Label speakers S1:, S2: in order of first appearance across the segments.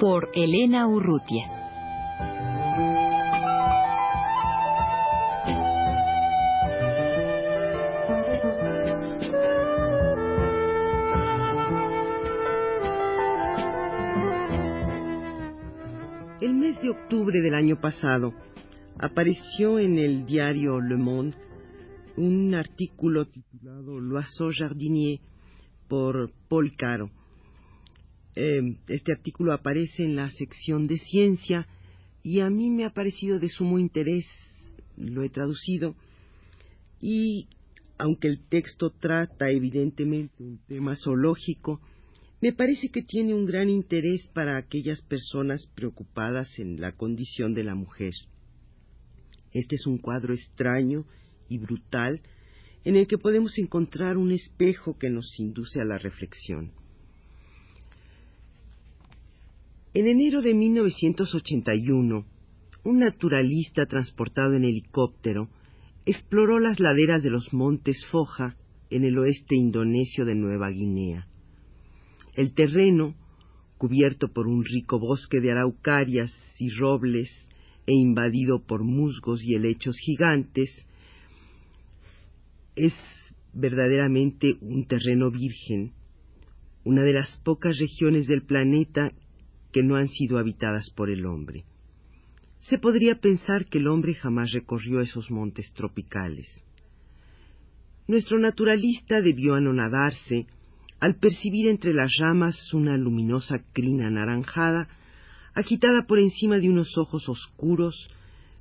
S1: Por Elena Urrutia.
S2: El mes de octubre del año pasado apareció en el diario Le Monde un artículo titulado L'oiseau jardinier por Paul Caro. Eh, este artículo aparece en la sección de ciencia y a mí me ha parecido de sumo interés, lo he traducido, y aunque el texto trata evidentemente un tema zoológico, me parece que tiene un gran interés para aquellas personas preocupadas en la condición de la mujer. Este es un cuadro extraño y brutal en el que podemos encontrar un espejo que nos induce a la reflexión. En enero de 1981, un naturalista transportado en helicóptero exploró las laderas de los montes Foja en el oeste indonesio de Nueva Guinea. El terreno, cubierto por un rico bosque de araucarias y robles e invadido por musgos y helechos gigantes, es verdaderamente un terreno virgen, una de las pocas regiones del planeta que no han sido habitadas por el hombre. Se podría pensar que el hombre jamás recorrió esos montes tropicales. Nuestro naturalista debió anonadarse al percibir entre las ramas una luminosa crina anaranjada, agitada por encima de unos ojos oscuros,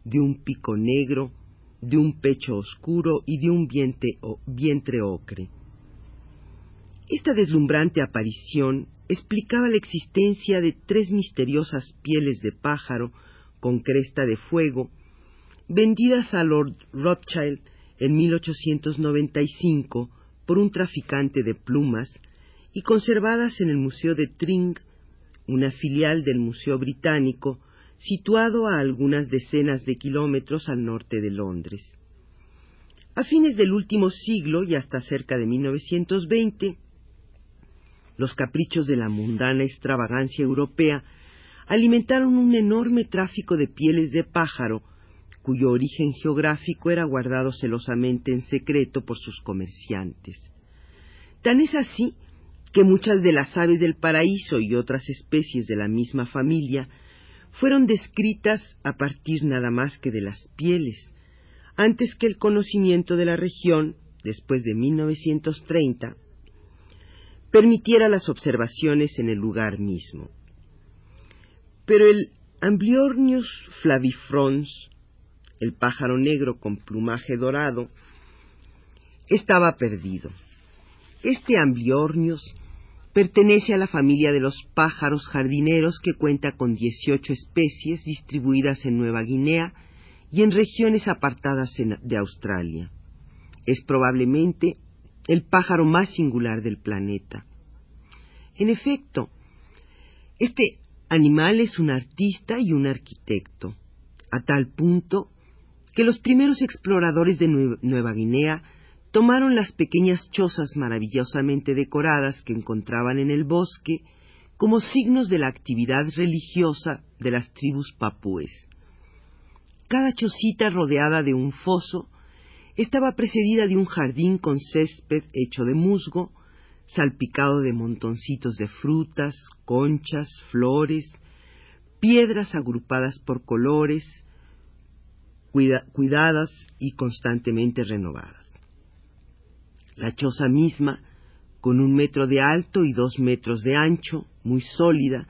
S2: de un pico negro, de un pecho oscuro y de un vientre, ocre. Esta deslumbrante aparición explicaba la existencia de tres misteriosas pieles de pájaro con cresta de fuego, vendidas a Lord Rothschild en 1895 por un traficante de plumas y conservadas en el Museo de Tring, una filial del Museo Británico, situado a algunas decenas de kilómetros al norte de Londres. A fines del último siglo y hasta cerca de 1920, los caprichos de la mundana extravagancia europea alimentaron un enorme tráfico de pieles de pájaro, cuyo origen geográfico era guardado celosamente en secreto por sus comerciantes. Tan es así que muchas de las aves del paraíso y otras especies de la misma familia fueron descritas a partir nada más que de las pieles, antes que el conocimiento de la región, después de 1930, permitiera las observaciones en el lugar mismo. Pero el Ambliornius flavifrons, el pájaro negro con plumaje dorado, estaba perdido. Este Ambliornius pertenece a la familia de los pájaros jardineros que cuenta con 18 especies distribuidas en Nueva Guinea y en regiones apartadas de Australia. Es probablemente el pájaro más singular del planeta. En efecto, este animal es un artista y un arquitecto, a tal punto que los primeros exploradores de Nueva Guinea tomaron las pequeñas chozas maravillosamente decoradas que encontraban en el bosque como signos de la actividad religiosa de las tribus papúes. Cada chocita rodeada de un foso estaba precedida de un jardín con césped hecho de musgo, salpicado de montoncitos de frutas, conchas, flores, piedras agrupadas por colores, cuidadas y constantemente renovadas. La choza misma, con un metro de alto y dos metros de ancho, muy sólida,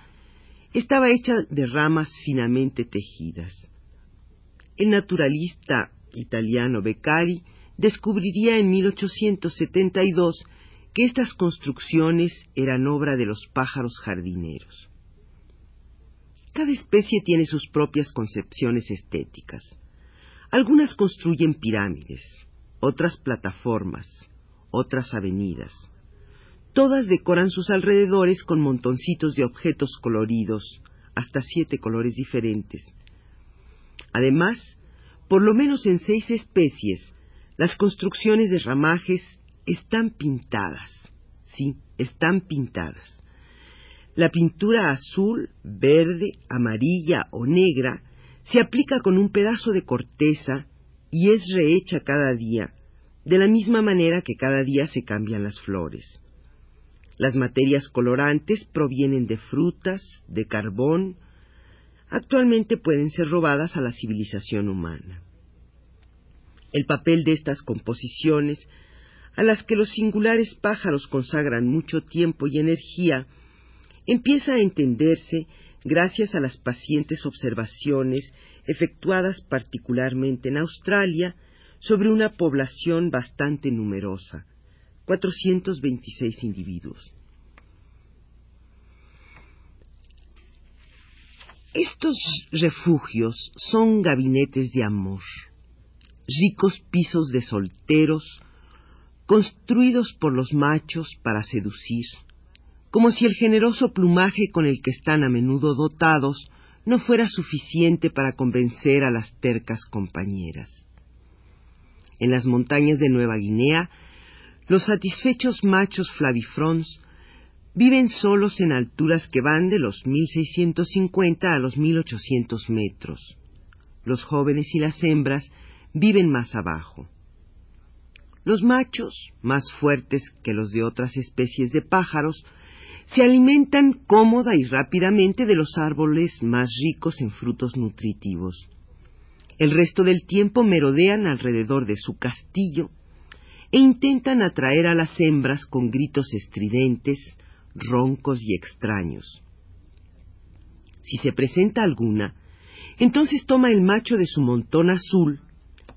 S2: estaba hecha de ramas finamente tejidas. El naturalista italiano Beccari descubriría en 1872 que estas construcciones eran obra de los pájaros jardineros. Cada especie tiene sus propias concepciones estéticas. Algunas construyen pirámides, otras plataformas, otras avenidas. Todas decoran sus alrededores con montoncitos de objetos coloridos, hasta siete colores diferentes. Además, por lo menos en seis especies, las construcciones de ramajes están pintadas. Sí, están pintadas. La pintura azul, verde, amarilla o negra se aplica con un pedazo de corteza y es rehecha cada día, de la misma manera que cada día se cambian las flores. Las materias colorantes provienen de frutas, de carbón, actualmente pueden ser robadas a la civilización humana. El papel de estas composiciones, a las que los singulares pájaros consagran mucho tiempo y energía, empieza a entenderse gracias a las pacientes observaciones efectuadas particularmente en Australia sobre una población bastante numerosa, 426 individuos. Estos refugios son gabinetes de amor, ricos pisos de solteros, construidos por los machos para seducir, como si el generoso plumaje con el que están a menudo dotados no fuera suficiente para convencer a las tercas compañeras. En las montañas de Nueva Guinea, los satisfechos machos flavifrons viven solos en alturas que van de los 1650 a los 1800 metros. Los jóvenes y las hembras viven más abajo. Los machos, más fuertes que los de otras especies de pájaros, se alimentan cómoda y rápidamente de los árboles más ricos en frutos nutritivos. El resto del tiempo merodean alrededor de su castillo e intentan atraer a las hembras con gritos estridentes, roncos y extraños. Si se presenta alguna, entonces toma el macho de su montón azul,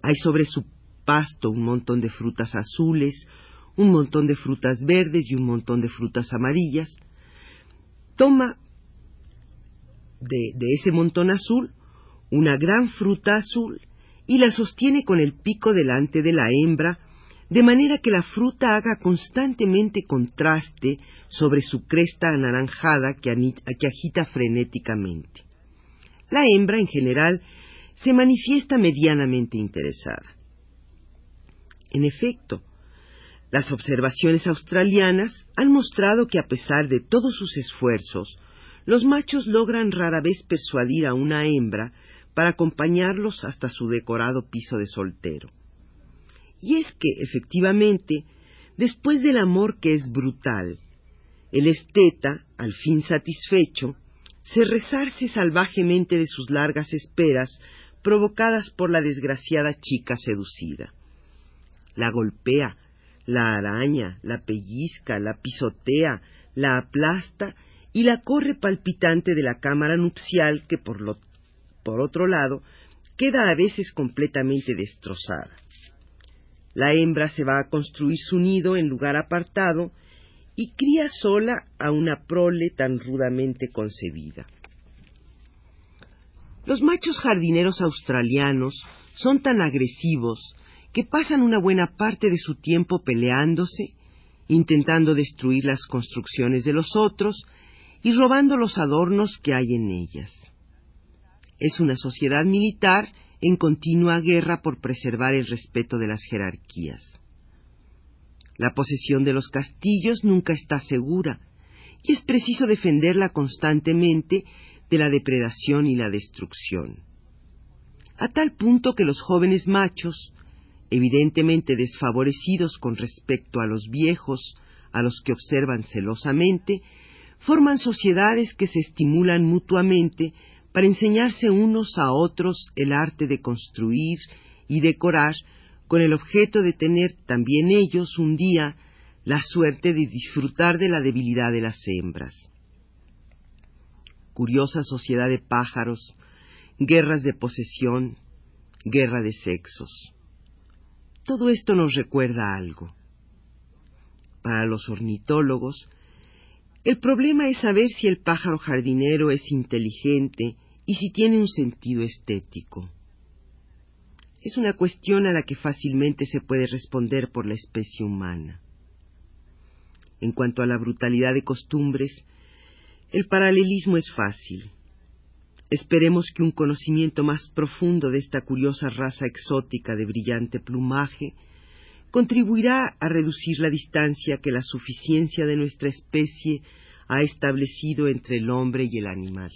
S2: hay sobre su pasto un montón de frutas azules, un montón de frutas verdes y un montón de frutas amarillas, toma de, de, ese montón azul una gran fruta azul y la sostiene con el pico delante de la hembra, de manera que la fruta haga constantemente contraste sobre su cresta anaranjada que, agita frenéticamente. La hembra, en general, se manifiesta medianamente interesada. En efecto, las observaciones australianas han mostrado que a pesar de todos sus esfuerzos, los machos logran rara vez persuadir a una hembra para acompañarlos hasta su decorado piso de soltero. Y es que, efectivamente, después del amor que es brutal, el esteta, al fin satisfecho, se resarce salvajemente de sus largas esperas provocadas por la desgraciada chica seducida. La golpea, la araña, la pellizca, la pisotea, la aplasta y la corre palpitante de la cámara nupcial que por, lo, por otro lado queda a veces completamente destrozada. La hembra se va a construir su nido en lugar apartado y cría sola a una prole tan rudamente concebida. Los machos jardineros australianos son tan agresivos que pasan una buena parte de su tiempo peleándose, intentando destruir las construcciones de los otros y robando los adornos que hay en ellas. Es una sociedad militar en continua guerra por preservar el respeto de las jerarquías. La posesión de los castillos nunca está segura y es preciso defenderla constantemente de la depredación y la destrucción. A tal punto que los jóvenes machos, evidentemente desfavorecidos con respecto a los viejos, a los que observan celosamente, forman sociedades que se estimulan mutuamente para enseñarse unos a otros el arte de construir y decorar con el objeto de tener también ellos un día la suerte de disfrutar de la debilidad de las hembras. Curiosa sociedad de pájaros, guerras de posesión, guerra de sexos todo esto nos recuerda algo. para los ornitólogos, el problema es saber si el pájaro jardinero es inteligente y si tiene un sentido estético. Es una cuestión a la que fácilmente se puede responder por la especie humana. En cuanto a la brutalidad de costumbres, el paralelismo es fácil. Esperemos que un conocimiento más profundo de esta curiosa raza exótica de brillante plumaje contribuirá a reducir la distancia que la suficiencia de nuestra especie ha establecido entre el hombre y el animal.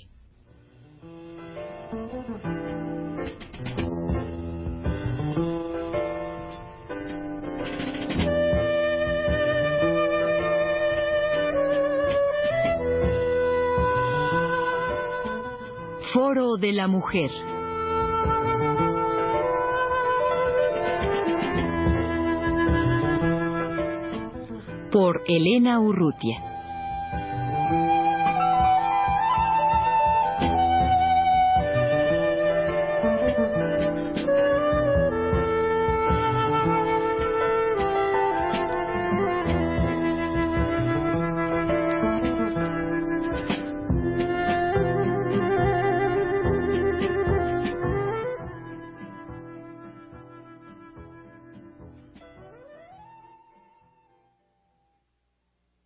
S1: Foro de la Mujer. Por Elena Urrutia.